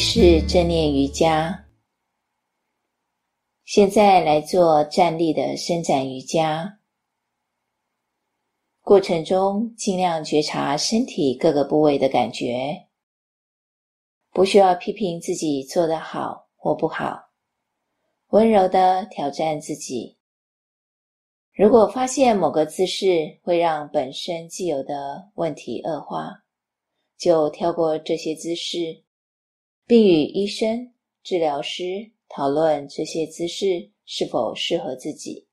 式正念瑜伽。现在来做站立的伸展瑜伽。过程中尽量觉察身体各个部位的感觉，不需要批评自己做得好或不好，温柔的挑战自己。如果发现某个姿势会让本身既有的问题恶化，就跳过这些姿势。并与医生、治疗师讨论这些姿势是否适合自己，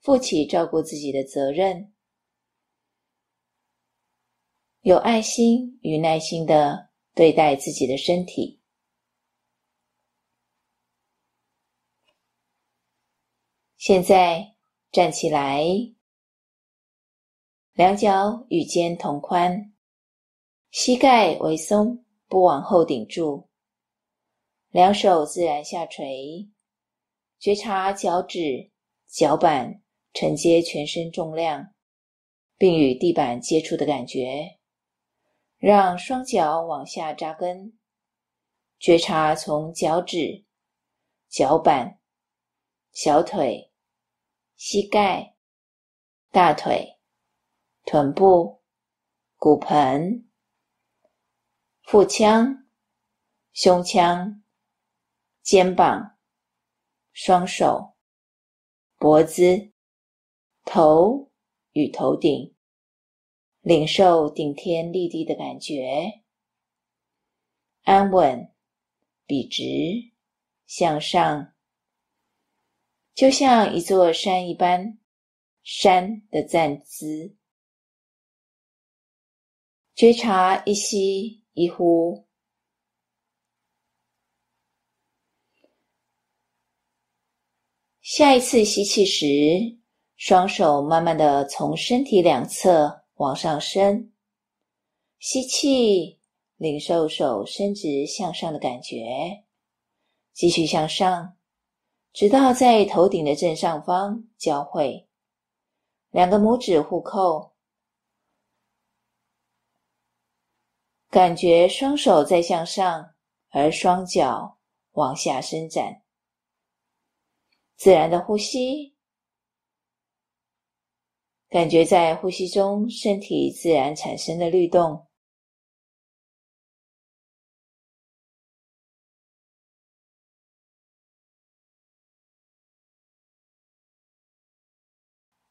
负起照顾自己的责任，有爱心与耐心地对待自己的身体。现在站起来，两脚与肩同宽，膝盖微松。不往后顶住，两手自然下垂，觉察脚趾、脚板承接全身重量，并与地板接触的感觉。让双脚往下扎根，觉察从脚趾、脚板、小腿、膝盖、大腿、臀部、骨盆。腹腔、胸腔、肩膀、双手、脖子、头与头顶，领受顶天立地的感觉，安稳、笔直、向上，就像一座山一般，山的站姿，觉察一吸。一呼，下一次吸气时，双手慢慢的从身体两侧往上升。吸气，领受手伸直向上的感觉，继续向上，直到在头顶的正上方交汇，两个拇指互扣。感觉双手在向上，而双脚往下伸展。自然的呼吸，感觉在呼吸中身体自然产生的律动。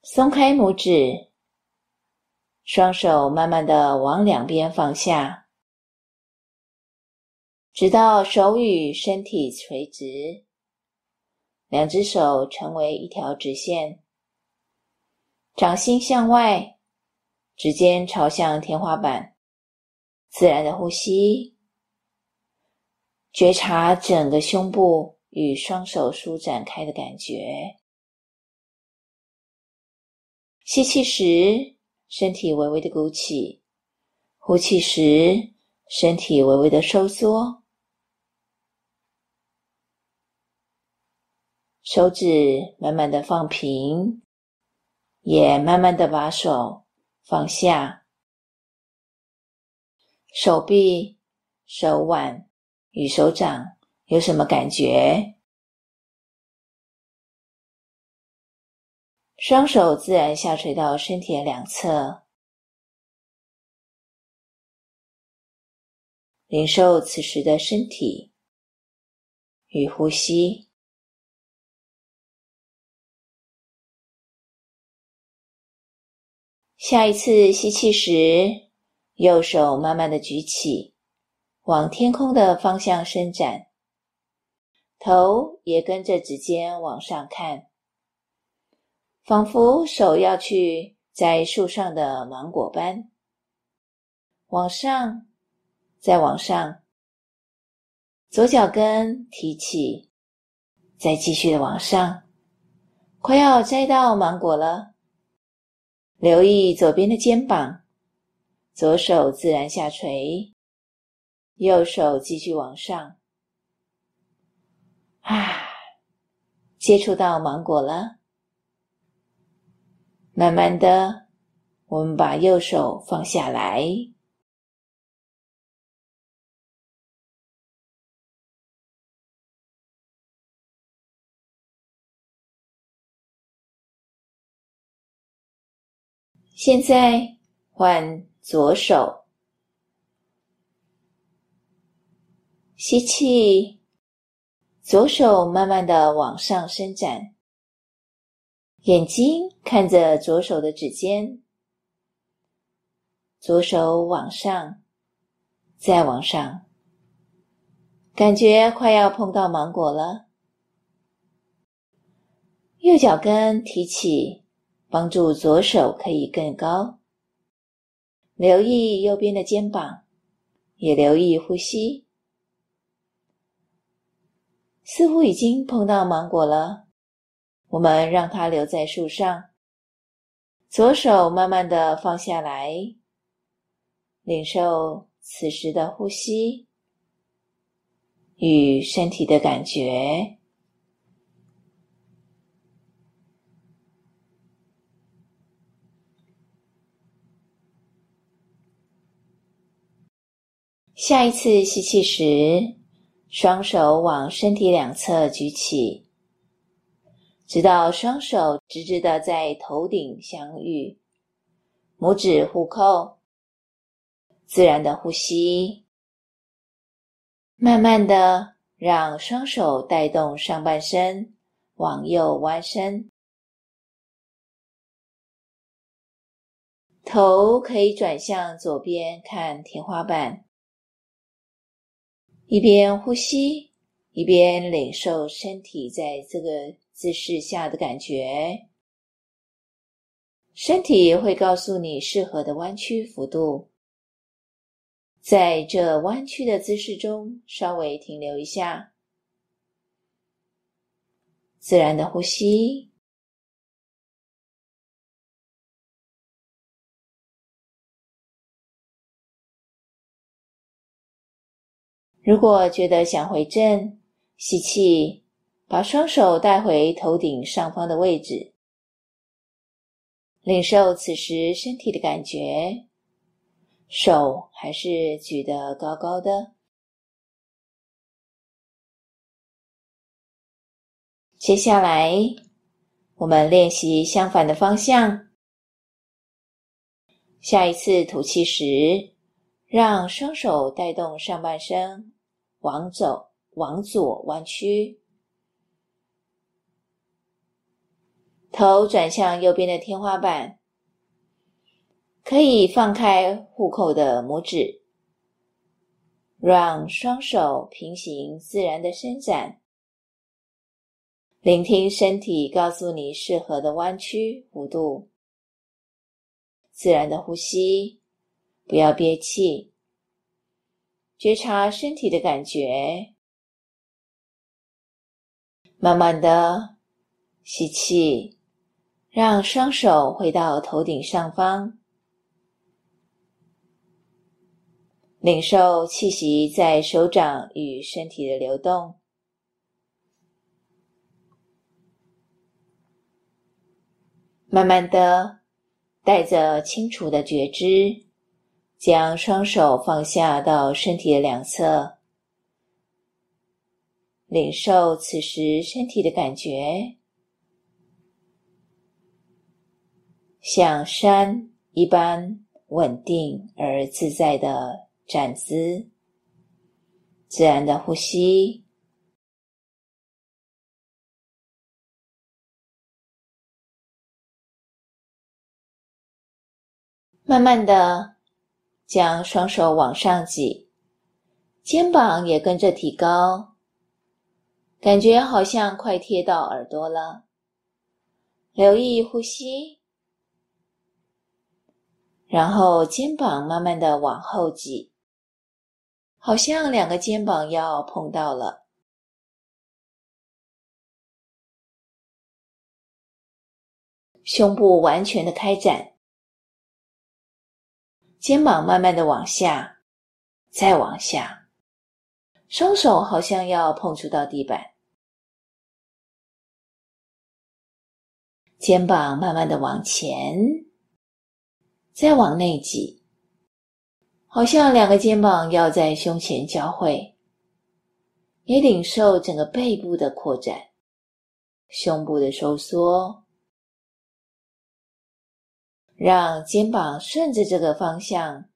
松开拇指，双手慢慢的往两边放下。直到手与身体垂直，两只手成为一条直线，掌心向外，指尖朝向天花板，自然的呼吸，觉察整个胸部与双手舒展开的感觉。吸气时，身体微微的鼓起；呼气时，身体微微的收缩。手指慢慢的放平，也慢慢的把手放下。手臂、手腕与手掌有什么感觉？双手自然下垂到身体的两侧，领受此时的身体与呼吸。下一次吸气时，右手慢慢的举起，往天空的方向伸展，头也跟着指尖往上看，仿佛手要去摘树上的芒果般。往上，再往上，左脚跟提起，再继续的往上，快要摘到芒果了。留意左边的肩膀，左手自然下垂，右手继续往上。啊，接触到芒果了。慢慢的，我们把右手放下来。现在换左手，吸气，左手慢慢的往上伸展，眼睛看着左手的指尖，左手往上，再往上，感觉快要碰到芒果了。右脚跟提起，帮助左手可以更高。留意右边的肩膀，也留意呼吸。似乎已经碰到芒果了，我们让它留在树上。左手慢慢的放下来，领受此时的呼吸与身体的感觉。下一次吸气时，双手往身体两侧举起，直到双手直直的在头顶相遇，拇指互扣，自然的呼吸，慢慢的让双手带动上半身往右弯身，头可以转向左边看天花板。一边呼吸，一边领受身体在这个姿势下的感觉。身体会告诉你适合的弯曲幅度，在这弯曲的姿势中稍微停留一下，自然的呼吸。如果觉得想回正，吸气，把双手带回头顶上方的位置，领受此时身体的感觉，手还是举得高高的。接下来，我们练习相反的方向。下一次吐气时，让双手带动上半身，往走，往左弯曲，头转向右边的天花板，可以放开互扣的拇指，让双手平行自然的伸展，聆听身体告诉你适合的弯曲弧度，自然的呼吸。不要憋气，觉察身体的感觉，慢慢的吸气，让双手回到头顶上方，领受气息在手掌与身体的流动，慢慢的带着清楚的觉知。将双手放下到身体的两侧，领受此时身体的感觉，像山一般稳定而自在的站姿，自然的呼吸，慢慢的。将双手往上挤，肩膀也跟着提高，感觉好像快贴到耳朵了。留意呼吸，然后肩膀慢慢的往后挤，好像两个肩膀要碰到了。胸部完全的开展。肩膀慢慢的往下，再往下，双手好像要碰触到地板。肩膀慢慢的往前，再往内挤，好像两个肩膀要在胸前交汇。也领受整个背部的扩展，胸部的收缩。让肩膀顺着这个方向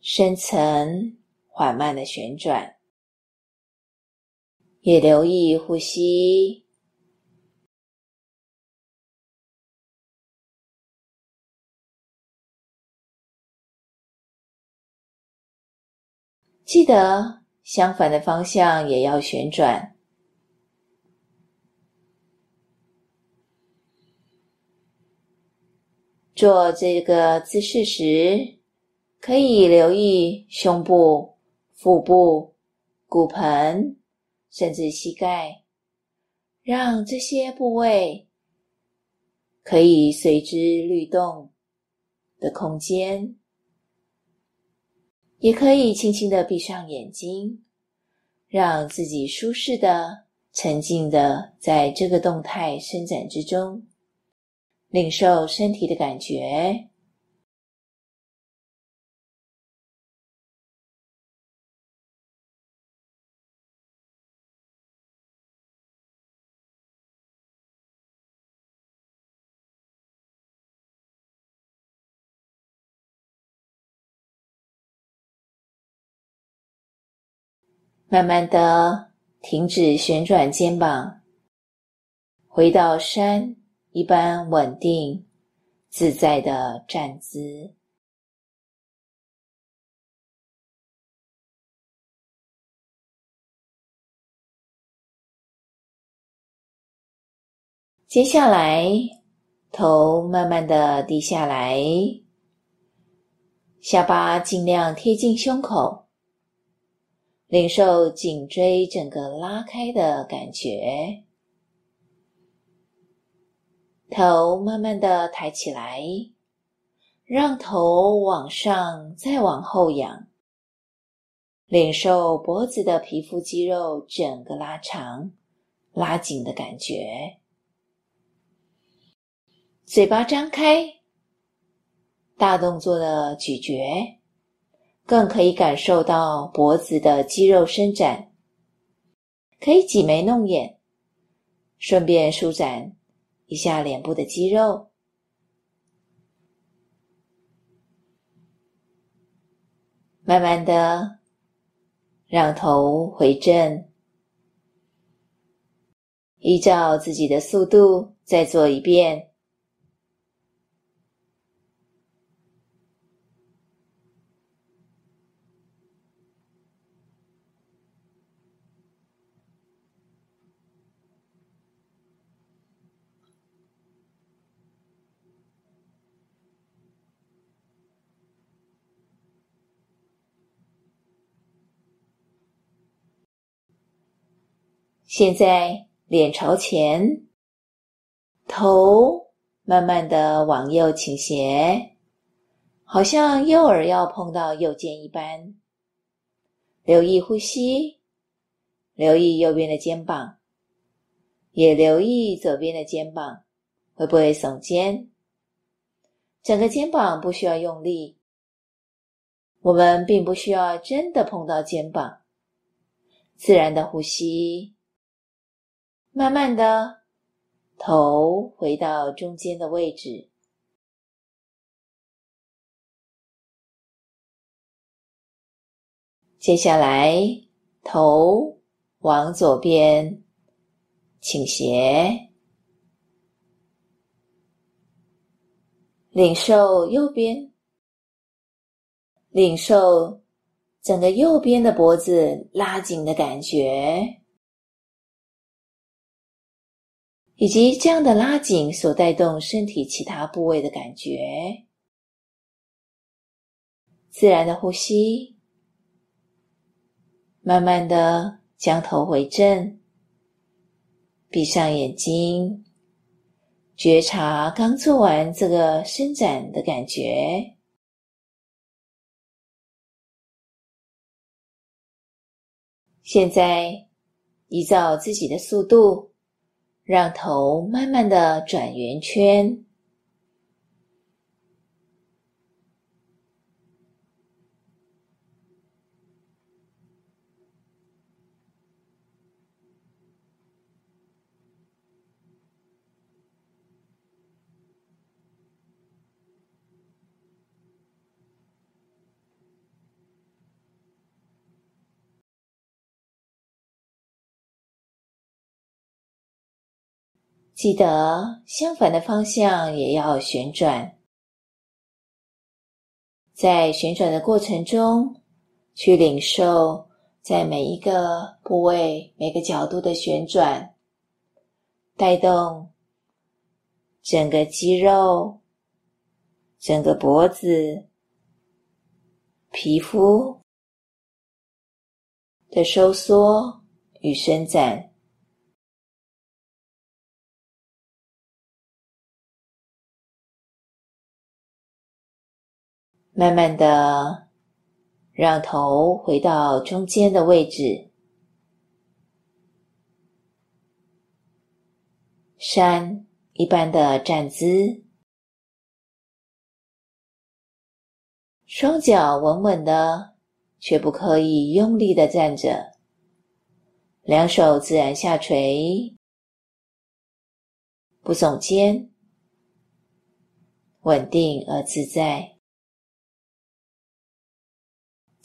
深层缓慢的旋转，也留意呼吸。记得相反的方向也要旋转。做这个姿势时，可以留意胸部、腹部、骨盆，甚至膝盖，让这些部位可以随之律动的空间。也可以轻轻的闭上眼睛，让自己舒适的、沉静的在这个动态伸展之中。领受身体的感觉，慢慢的停止旋转肩膀，回到山一般稳定、自在的站姿。接下来，头慢慢的低下来，下巴尽量贴近胸口，领受颈椎整个拉开的感觉。头慢慢的抬起来，让头往上再往后仰，领受脖子的皮肤肌肉整个拉长、拉紧的感觉。嘴巴张开，大动作的咀嚼，更可以感受到脖子的肌肉伸展。可以挤眉弄眼，顺便舒展。一下脸部的肌肉，慢慢的让头回正，依照自己的速度再做一遍。现在脸朝前，头慢慢的往右倾斜，好像右耳要碰到右肩一般。留意呼吸，留意右边的肩膀，也留意左边的肩膀会不会耸肩。整个肩膀不需要用力，我们并不需要真的碰到肩膀，自然的呼吸。慢慢的，头回到中间的位置。接下来，头往左边倾斜，领受右边，领受整个右边的脖子拉紧的感觉。以及这样的拉紧所带动身体其他部位的感觉，自然的呼吸，慢慢的将头回正，闭上眼睛，觉察刚做完这个伸展的感觉。现在依照自己的速度。让头慢慢的转圆圈，记得相反的方向也要旋转，在旋转的过程中，去领受在每一个部位、每个角度的旋转，带动整个肌肉、整个脖子、皮肤的收缩与伸展。慢慢的，让头回到中间的位置，山一般的站姿，双脚稳稳的，却不刻意用力的站着，两手自然下垂，不耸肩，稳定而自在。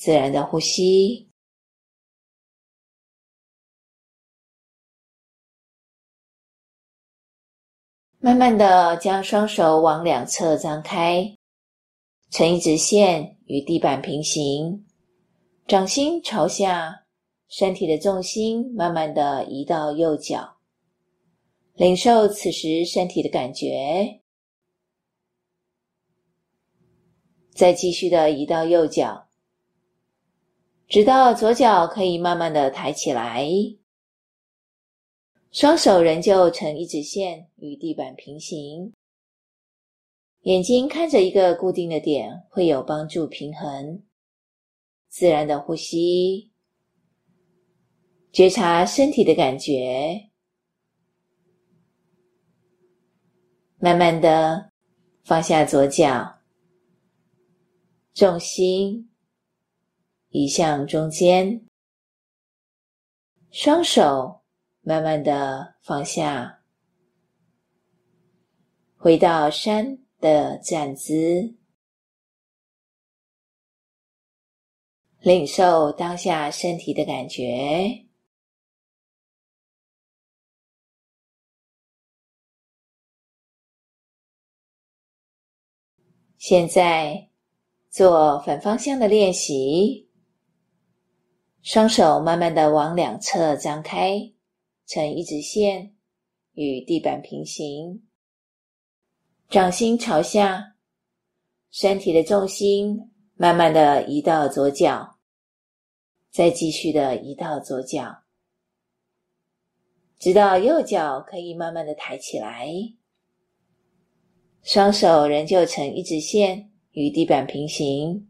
自然的呼吸，慢慢的将双手往两侧张开，成一直线与地板平行，掌心朝下，身体的重心慢慢的移到右脚，领受此时身体的感觉，再继续的移到右脚。直到左脚可以慢慢的抬起来，双手仍旧成一直线与地板平行，眼睛看着一个固定的点会有帮助平衡。自然的呼吸，觉察身体的感觉，慢慢的放下左脚，重心。移向中间，双手慢慢的放下，回到山的站姿，领受当下身体的感觉。现在做反方向的练习。双手慢慢的往两侧张开，成一直线，与地板平行。掌心朝下，身体的重心慢慢的移到左脚，再继续的移到左脚，直到右脚可以慢慢的抬起来。双手仍旧成一直线，与地板平行。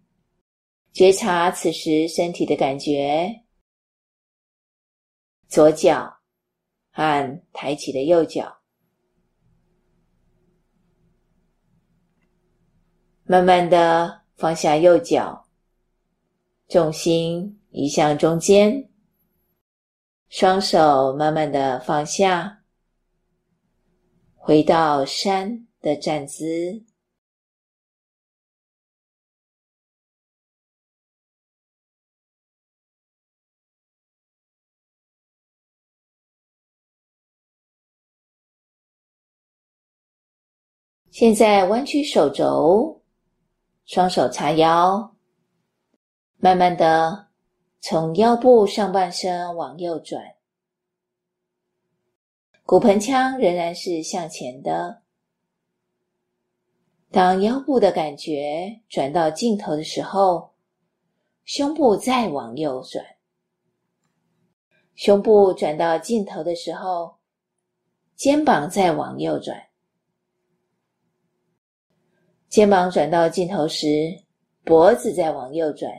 觉察此时身体的感觉，左脚和抬起的右脚，慢慢的放下右脚，重心移向中间，双手慢慢的放下，回到山的站姿。现在弯曲手肘，双手叉腰，慢慢的从腰部上半身往右转，骨盆腔仍然是向前的。当腰部的感觉转到尽头的时候，胸部再往右转，胸部转到尽头的时候，肩膀再往右转。肩膀转到尽头时，脖子再往右转；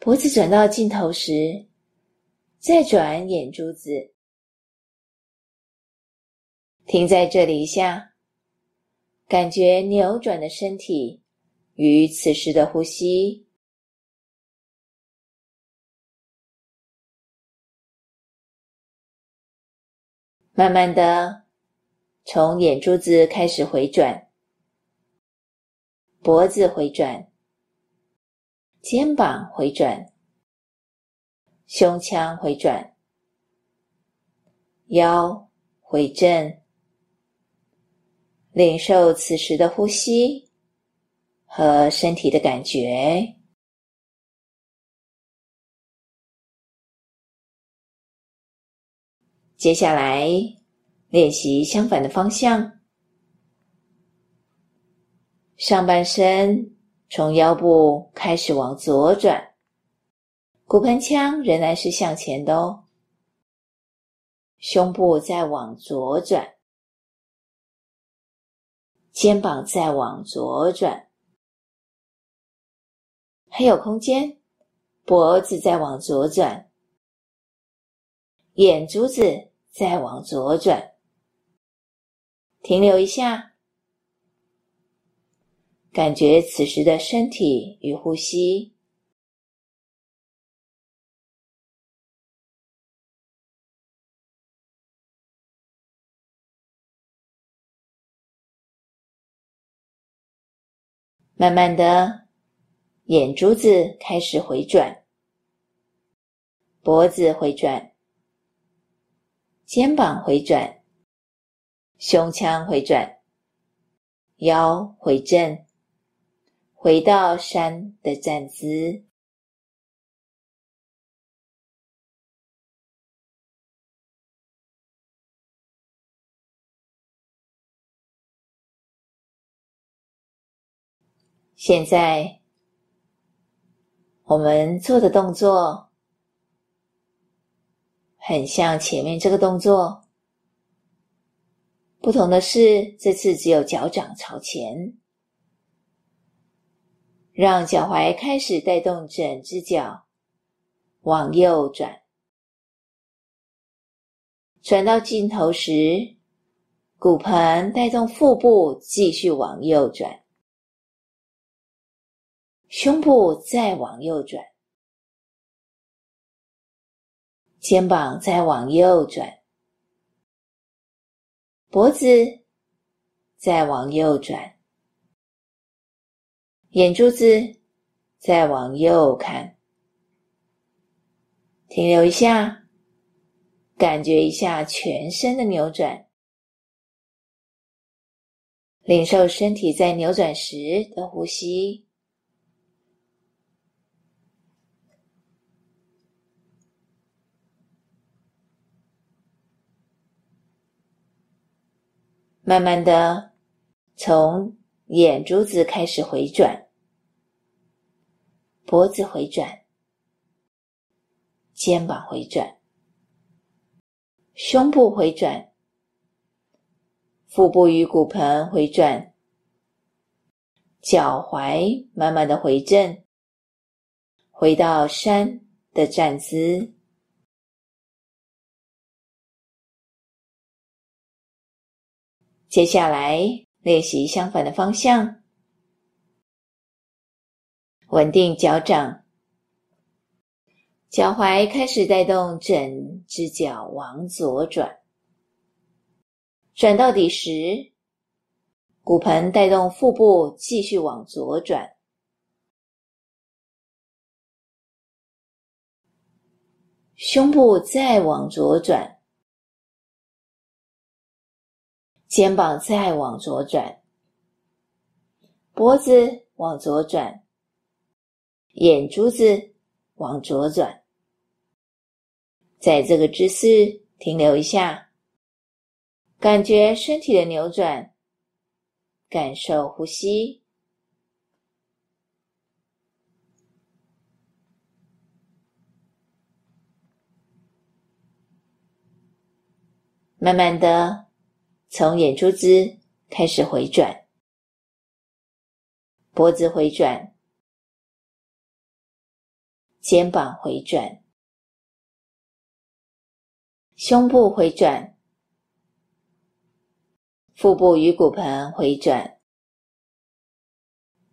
脖子转到尽头时，再转眼珠子。停在这里一下，感觉扭转的身体与此时的呼吸。慢慢的。从眼珠子开始回转，脖子回转，肩膀回转，胸腔回转，腰回正，领受此时的呼吸和身体的感觉。接下来练习相反的方向，上半身从腰部开始往左转，骨盆腔仍然是向前的哦。胸部再往左转，肩膀再往左转，还有空间，脖子再往左转，眼珠子再往左转，停留一下，感觉此时的身体与呼吸。慢慢的，眼珠子开始回转，脖子回转，肩膀回转，胸腔回转，腰回正，回到山的站姿。现在，我们做的动作很像前面这个动作，不同的是，这次只有脚掌朝前，让脚踝开始带动整只脚往右转，转到尽头时，骨盆带动腹部继续往右转。胸部再往右转，肩膀再往右转，脖子再往右转，眼珠子再往右看，停留一下，感觉一下全身的扭转，领受身体在扭转时的呼吸。慢慢的，从眼珠子开始回转，脖子回转，肩膀回转，胸部回转，腹部与骨盆回转，脚踝慢慢的回正，回到山的站姿。接下来练习相反的方向，稳定脚掌，脚踝开始带动整只脚往左转，转到底时，骨盆带动腹部继续往左转，胸部再往左转。肩膀再往左转，脖子往左转，眼珠子往左转。在这个姿势停留一下，感觉身体的扭转，感受呼吸，慢慢的。从眼珠子开始回转，脖子回转，肩膀回转，胸部回转，腹部与骨盆回转，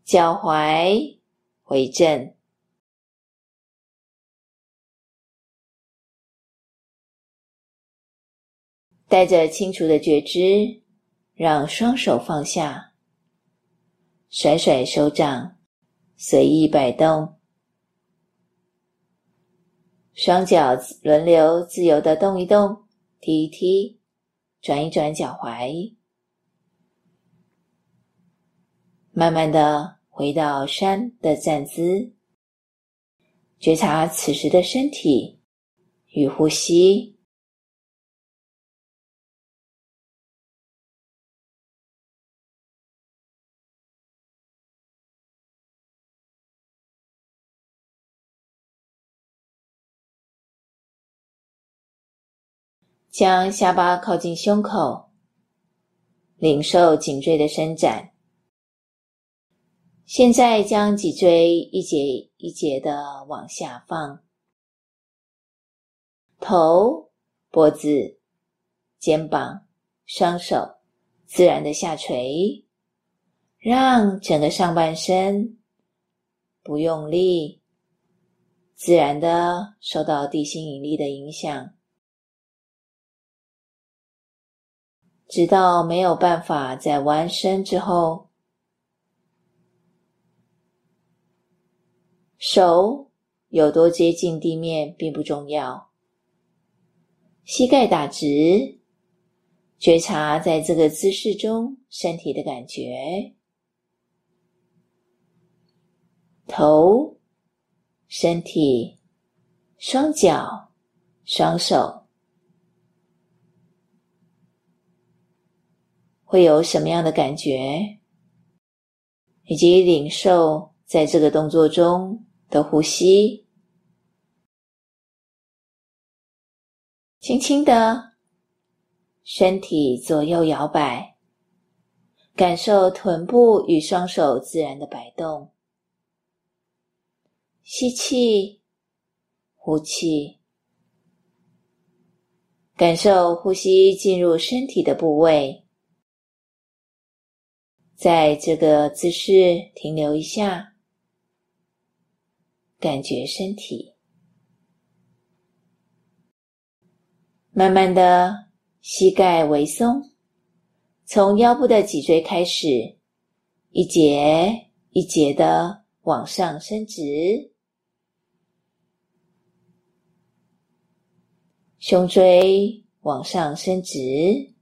脚踝回正。带着清楚的觉知，让双手放下，甩甩手掌，随意摆动，双脚轮流自由的动一动，踢一踢，转一转脚踝，慢慢的回到山的站姿，觉察此时的身体与呼吸。将下巴靠近胸口，领受颈椎的伸展。现在将脊椎一节一节的往下放，头、脖子、肩膀、双手自然的下垂，让整个上半身不用力，自然的受到地心引力的影响。直到没有办法再弯身之后，手有多接近地面并不重要。膝盖打直，觉察在这个姿势中身体的感觉，头、身体、双脚、双手。会有什么样的感觉，以及领受在这个动作中的呼吸，轻轻的身体左右摇摆，感受臀部与双手自然的摆动，吸气，呼气，感受呼吸进入身体的部位。在这个姿势停留一下，感觉身体。慢慢的，膝盖微松，从腰部的脊椎开始，一节一节的往上伸直，胸椎往上伸直，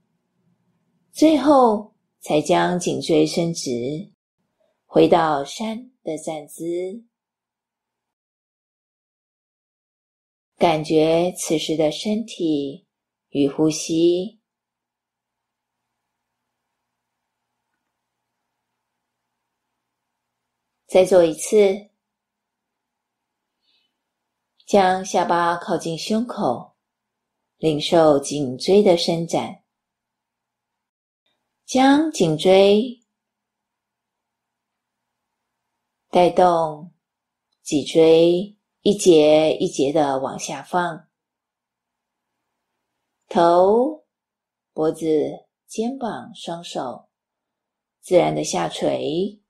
最后。才将颈椎伸直，回到山的站姿，感觉此时的身体与呼吸。再做一次，将下巴靠近胸口，领受颈椎的伸展。将颈椎带动，脊椎一节一节的往下放，头、脖子、肩膀、双手自然的下垂，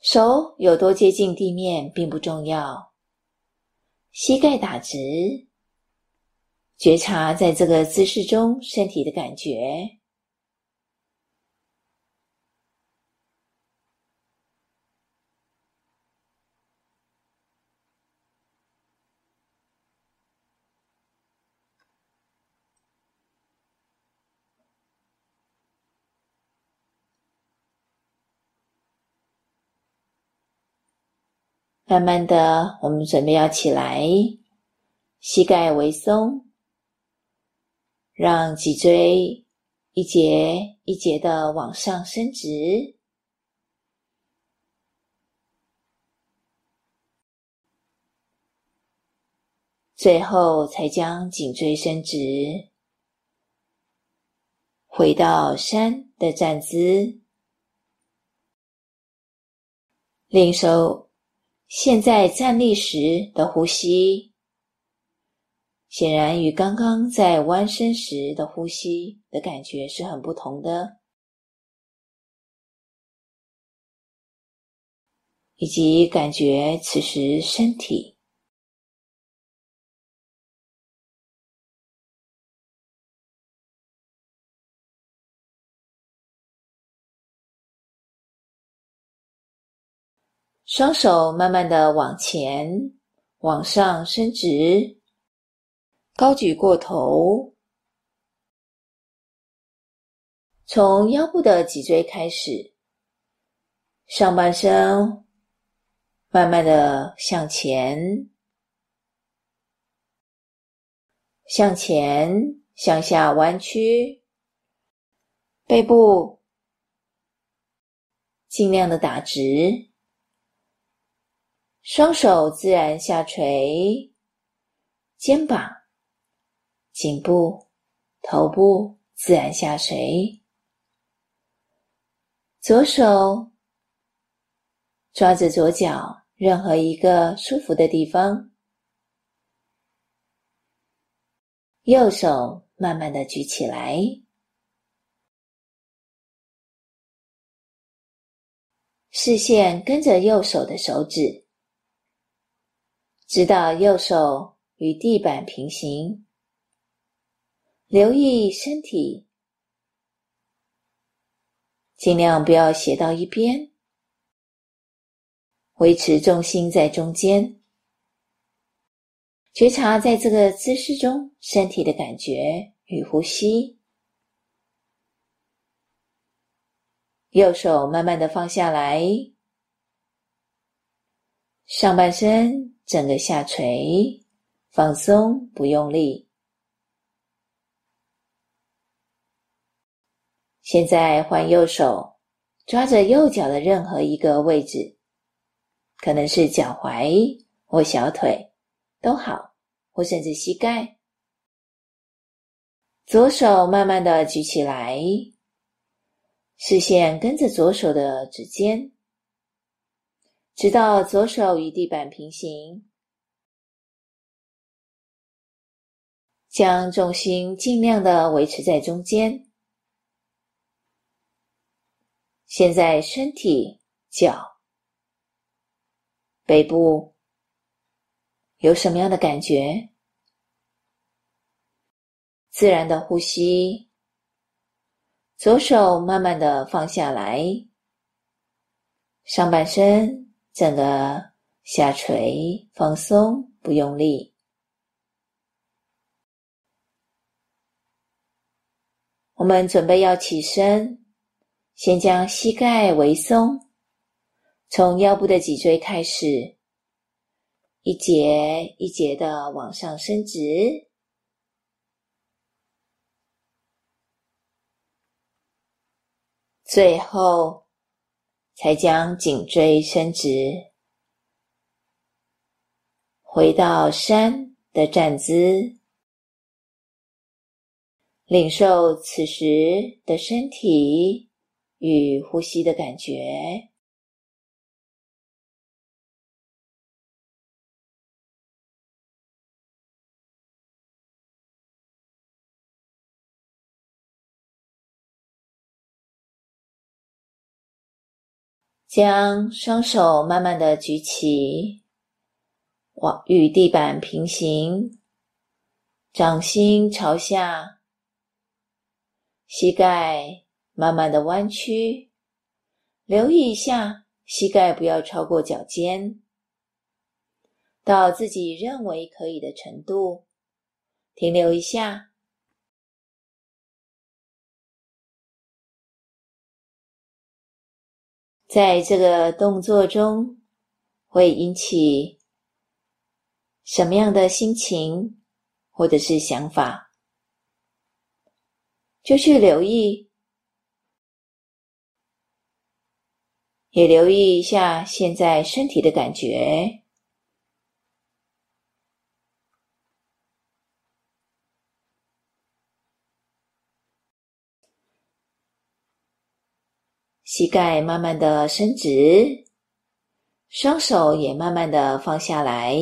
手有多接近地面并不重要，膝盖打直。觉察在这个姿势中身体的感觉，慢慢的，我们准备要起来，膝盖微松。让脊椎一节一节的往上伸直，最后才将颈椎伸直，回到山的站姿，领受现在站立时的呼吸。显然与刚刚在弯身时的呼吸的感觉是很不同的，以及感觉此时身体双手慢慢的往前往上伸直。高举过头，从腰部的脊椎开始，上半身慢慢的向前，向前，向下弯曲，背部尽量的打直，双手自然下垂，肩膀。颈部、头部自然下垂，左手抓着左脚任何一个舒服的地方，右手慢慢的举起来，视线跟着右手的手指，直到右手与地板平行。留意身体，尽量不要斜到一边，维持重心在中间，觉察在这个姿势中身体的感觉与呼吸。右手慢慢的放下来，上半身整个下垂，放松，不用力。现在换右手，抓着右脚的任何一个位置，可能是脚踝或小腿都好，或甚至膝盖。左手慢慢的举起来，视线跟着左手的指尖，直到左手与地板平行，将重心尽量的维持在中间。现在身体、脚、背部有什么样的感觉？自然的呼吸，左手慢慢的放下来，上半身整个下垂，放松，不用力。我们准备要起身。先将膝盖微松，从腰部的脊椎开始，一节一节的往上伸直，最后才将颈椎伸直，回到山的站姿，领受此时的身体。与呼吸的感觉。将双手慢慢的举起，往与地板平行，掌心朝下，膝盖。慢慢的弯曲，留意一下膝盖不要超过脚尖，到自己认为可以的程度，停留一下。在这个动作中，会引起什么样的心情或者是想法，就去留意。也留意一下现在身体的感觉，膝盖慢慢的伸直，双手也慢慢的放下来，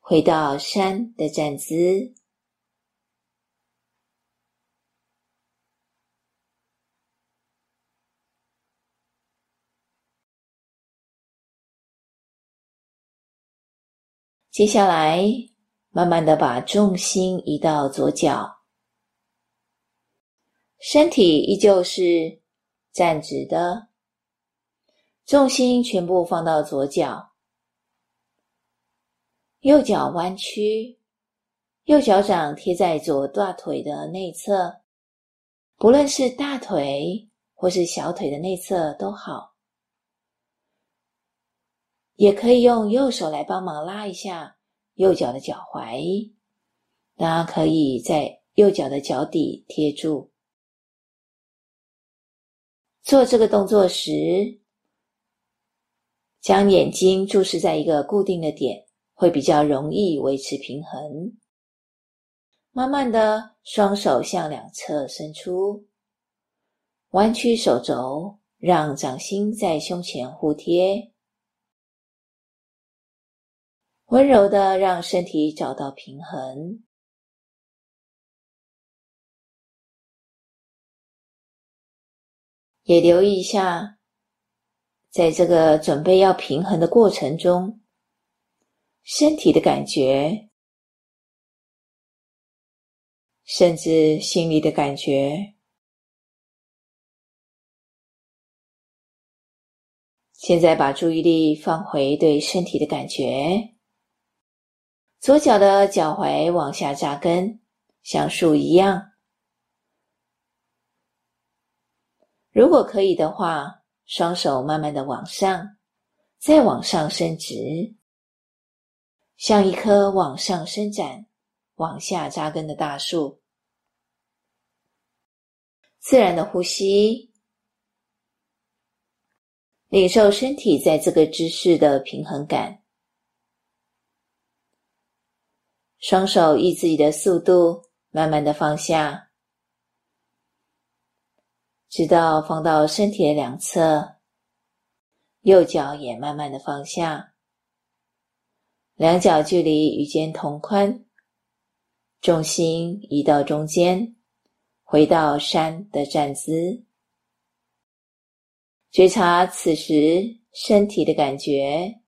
回到山的站姿。接下来，慢慢的把重心移到左脚，身体依旧是站直的，重心全部放到左脚，右脚弯曲，右脚掌贴在左大腿的内侧，不论是大腿或是小腿的内侧都好。也可以用右手来帮忙拉一下右脚的脚踝，大家可以在右脚的脚底贴住。做这个动作时，将眼睛注视在一个固定的点，会比较容易维持平衡。慢慢的，双手向两侧伸出，弯曲手肘，让掌心在胸前互贴，温柔的让身体找到平衡。也留意一下，在这个准备要平衡的过程中，身体的感觉。甚至心里的感觉。现在把注意力放回对身体的感觉。左脚的脚踝往下扎根，像树一样。如果可以的话，双手慢慢的往上，再往上伸直，像一棵往上伸展。往下扎根的大树，自然的呼吸，领受身体在这个姿势的平衡感。双手依自己的速度，慢慢的放下，直到放到身体的两侧，右脚也慢慢的放下，两脚距离与肩同宽。重心移到中间，回到山的站姿，觉察此时身体的感觉。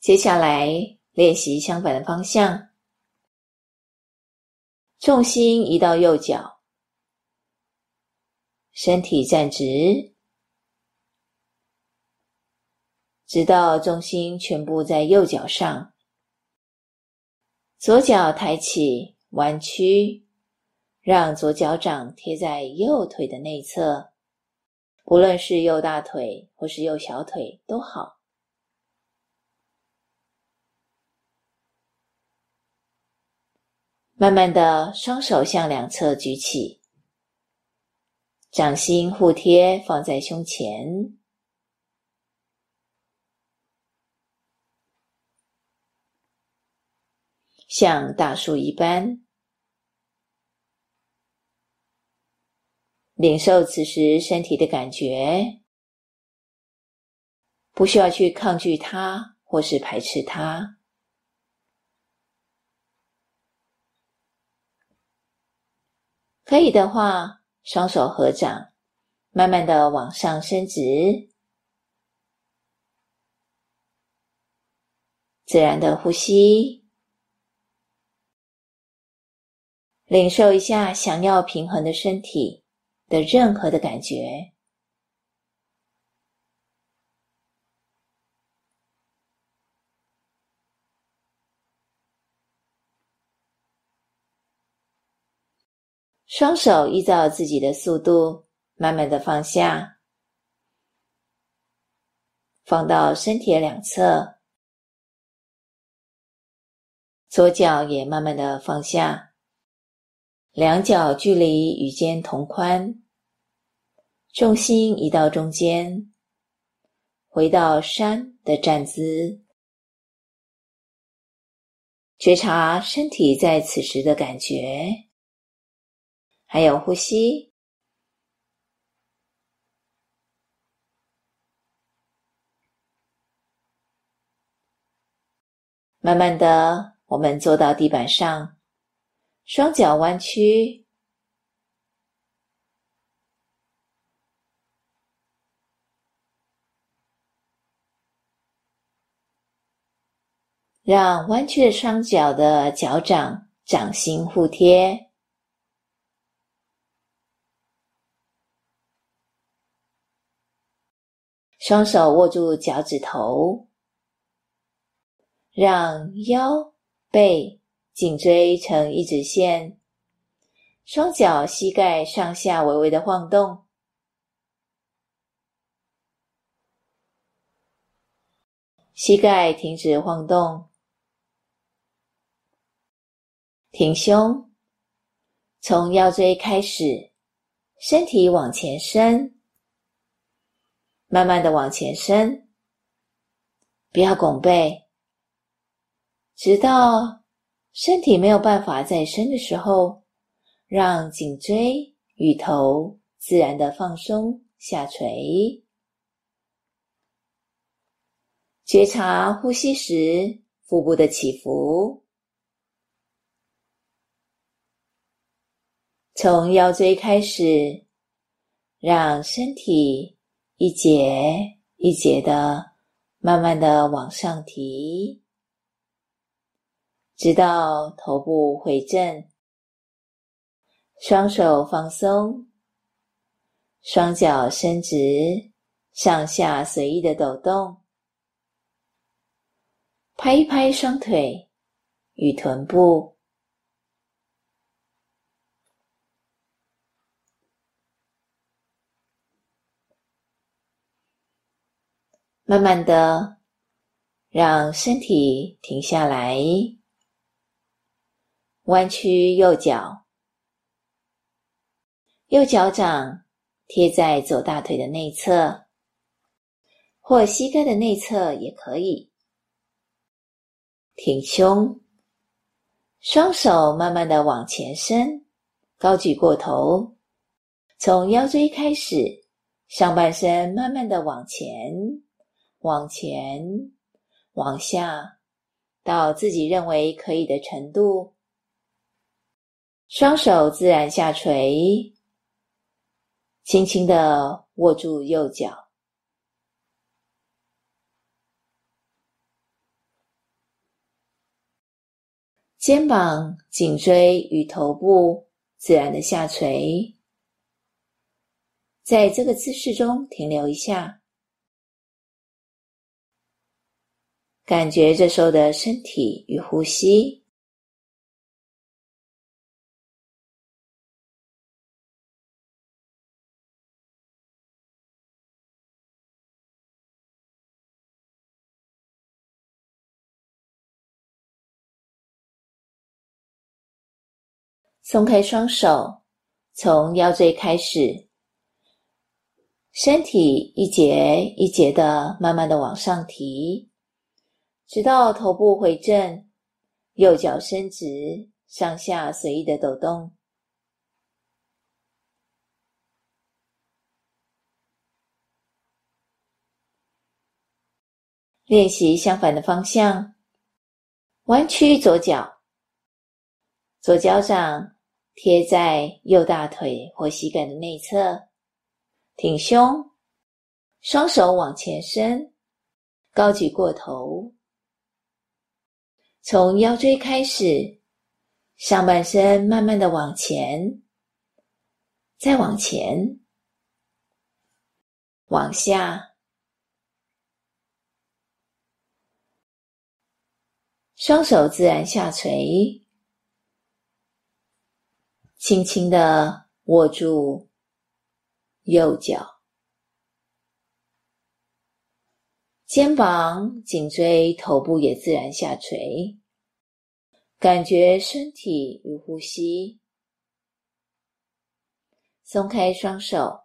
接下来练习相反的方向，重心移到右脚，身体站直。直到重心全部在右脚上，左脚抬起，弯曲，让左脚掌贴在右腿的内侧，不论是右大腿或是右小腿都好。慢慢的，双手向两侧举起，掌心互贴，放在胸前。像大树一般，领受此时身体的感觉，不需要去抗拒它或是排斥它。可以的话，双手合掌，慢慢的往上伸直，自然的呼吸。领受一下想要平衡的身体的任何的感觉，双手依照自己的速度，慢慢的放下，放到身体两侧，左脚也慢慢的放下。两脚距离与肩同宽，重心移到中间，回到山的站姿，觉察身体在此时的感觉，还有呼吸。慢慢的，我们坐到地板上。双脚弯曲，让弯曲的双脚的脚掌掌心互贴，双手握住脚趾头，让腰背颈椎成一直线，双脚膝盖上下微微的晃动，膝盖停止晃动，挺胸，从腰椎开始，身体往前伸。慢慢的往前伸，不要拱背，直到身体没有办法再伸的时候，让颈椎与头自然的放松下垂，觉察呼吸时腹部的起伏，从腰椎开始，让身体。一节一节的，慢慢的往上提，直到头部回正，双手放松，双脚伸直，上下随意的抖动，拍一拍双腿与臀部。慢慢的，让身体停下来，弯曲右脚，右脚掌贴在左大腿的内侧，或膝盖的内侧也可以。挺胸，双手慢慢的往前伸，高举过头，从腰椎开始，上半身慢慢的往前。往前，往下，到自己认为可以的程度。双手自然下垂，轻轻的握住右脚，肩膀、颈椎与头部自然的下垂，在这个姿势中停留一下。感觉这时候的身体与呼吸，松开双手，从腰椎开始，身体一节一节的，慢慢的往上提。直到头部回正，右脚伸直，上下随意的抖动。练习相反的方向，弯曲左脚，左脚掌贴在右大腿或膝盖的内侧，挺胸，双手往前伸，高举过头。从腰椎开始，上半身慢慢的往前，再往前，往下，双手自然下垂，轻轻的握住右脚。肩膀、颈椎、头部也自然下垂，感觉身体与呼吸。松开双手，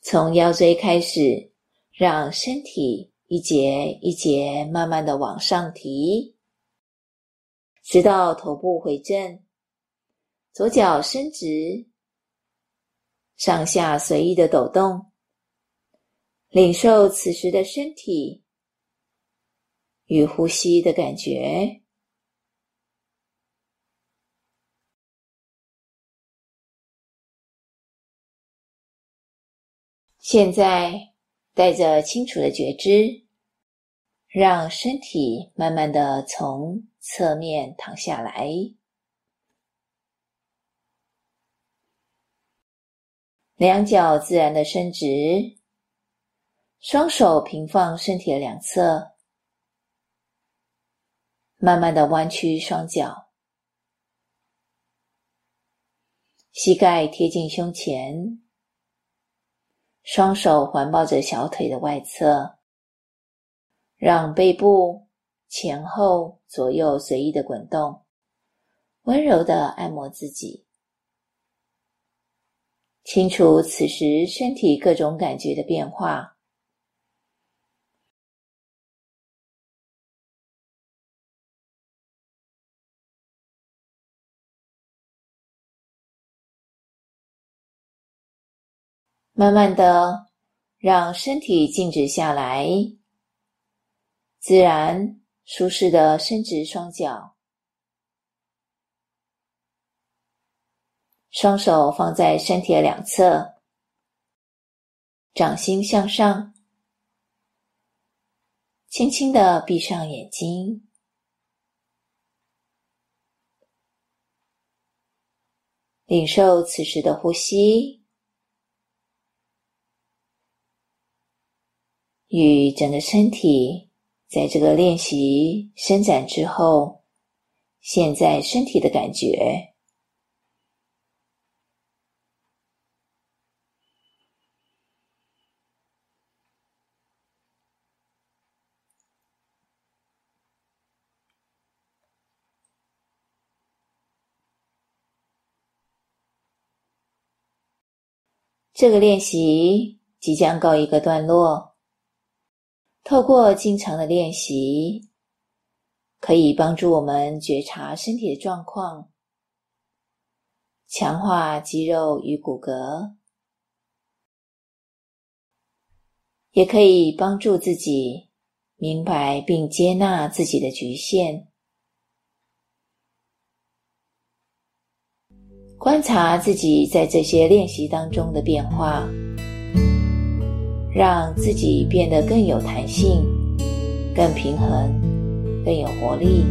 从腰椎开始，让身体一节一节慢慢的往上提，直到头部回正，左脚伸直，上下随意的抖动。领受此时的身体与呼吸的感觉。现在带着清楚的觉知，让身体慢慢的从侧面躺下来，两脚自然的伸直，双手平放身体的两侧，慢慢的弯曲双脚，膝盖贴近胸前，双手环抱着小腿的外侧，让背部前后左右随意的滚动，温柔的按摩自己。清楚此时身体各种感觉的变化，慢慢的让身体静止下来，自然舒适的伸直双脚。双手放在身体的两侧，掌心向上，轻轻的闭上眼睛，领受此时的呼吸，与整个身体在这个练习伸展之后，现在身体的感觉。这个练习即将告一个段落。透过经常的练习，可以帮助我们觉察身体的状况，强化肌肉与骨骼，也可以帮助自己明白并接纳自己的局限。观察自己在这些练习当中的变化，让自己变得更有弹性、更平衡、更有活力。